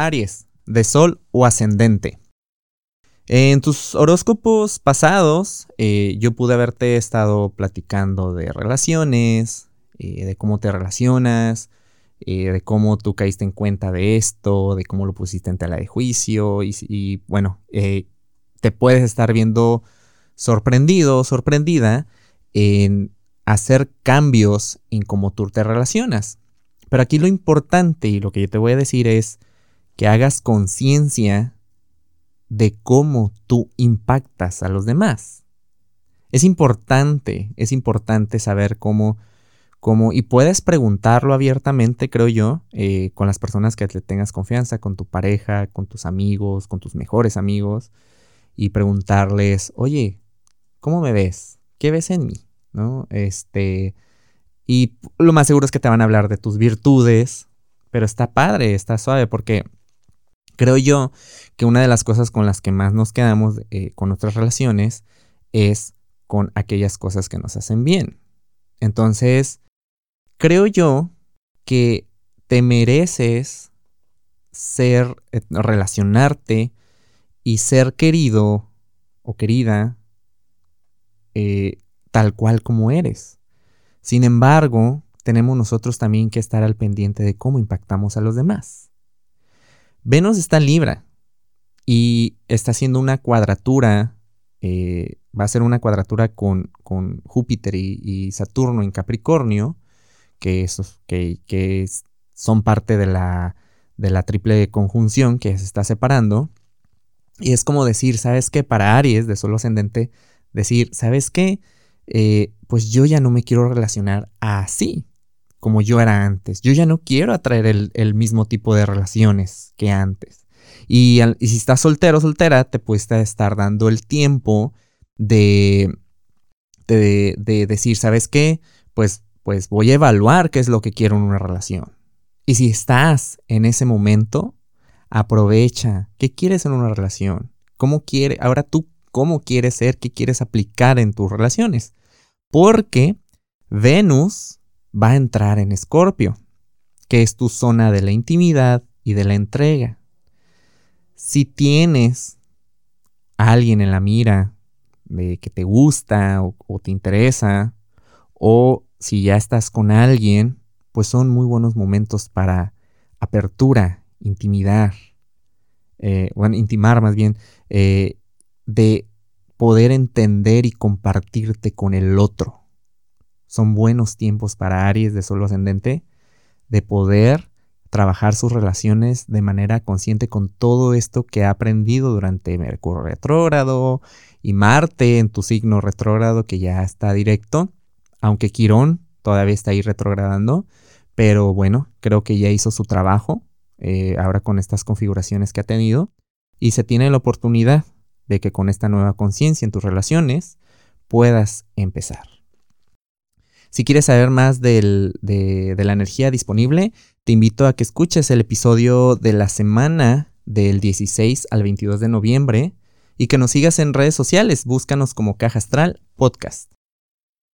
Aries, de Sol o ascendente. En tus horóscopos pasados, eh, yo pude haberte estado platicando de relaciones, eh, de cómo te relacionas, eh, de cómo tú caíste en cuenta de esto, de cómo lo pusiste en tela de juicio y, y bueno, te puedes estar viendo sorprendido o sorprendida en hacer cambios en cómo tú te relacionas. Pero aquí lo importante y lo que yo te voy a decir es que hagas conciencia de cómo tú impactas a los demás. Es importante, es importante saber cómo, cómo, y puedes preguntarlo abiertamente, creo yo, eh, con las personas que te tengas confianza, con tu pareja, con tus amigos, con tus mejores amigos, y preguntarles, oye, ¿cómo me ves? ¿Qué ves en mí? ¿No? Este, y lo más seguro es que te van a hablar de tus virtudes, pero está padre, está suave, porque Creo yo que una de las cosas con las que más nos quedamos eh, con nuestras relaciones es con aquellas cosas que nos hacen bien. Entonces, creo yo que te mereces ser, eh, relacionarte y ser querido o querida eh, tal cual como eres. Sin embargo, tenemos nosotros también que estar al pendiente de cómo impactamos a los demás. Venus está en Libra y está haciendo una cuadratura, eh, va a ser una cuadratura con, con Júpiter y, Saturno en Capricornio, que, que, son parte de la, de la triple conjunción que se está separando. Y es como decir, ¿sabes qué? Para Aries, de solo ascendente, decir, ¿sabes qué? Eh, pues yo ya no me quiero relacionar así como yo era antes. Yo ya no quiero atraer el, mismo tipo de relaciones que antes. Y, si estás soltero o soltera, te puedes estar dando el tiempo de, de, decir, ¿sabes qué? Pues, pues voy a evaluar qué es lo que quiero en una relación. Y si estás en ese momento, aprovecha. ¿Qué quieres en una relación? ¿Cómo quiere? Ahora tú, ¿cómo quieres ser? ¿Qué quieres aplicar en tus relaciones? Porque Venus va a entrar en Escorpio, que es tu zona de la intimidad y de la entrega. Si tienes a alguien en la mira de que te gusta o, te interesa, o si ya estás con alguien, pues son muy buenos momentos para apertura, intimidar, eh, bueno, intimar más bien, eh, de poder entender y compartirte con el otro son buenos tiempos para Aries de solo ascendente de poder trabajar sus relaciones de manera consciente con todo esto que ha aprendido durante Mercurio retrógrado y Marte en tu signo retrógrado que ya está directo, aunque Quirón todavía está ahí retrogradando, pero bueno, creo que ya hizo su trabajo eh, ahora con estas configuraciones que ha tenido y se tiene la oportunidad de que con esta nueva conciencia en tus relaciones puedas empezar. Si quieres saber más de, la energía disponible, te invito a que escuches el episodio de la semana del 16 al 22 de noviembre y que nos sigas en redes sociales. Búscanos como Caja Astral Podcast.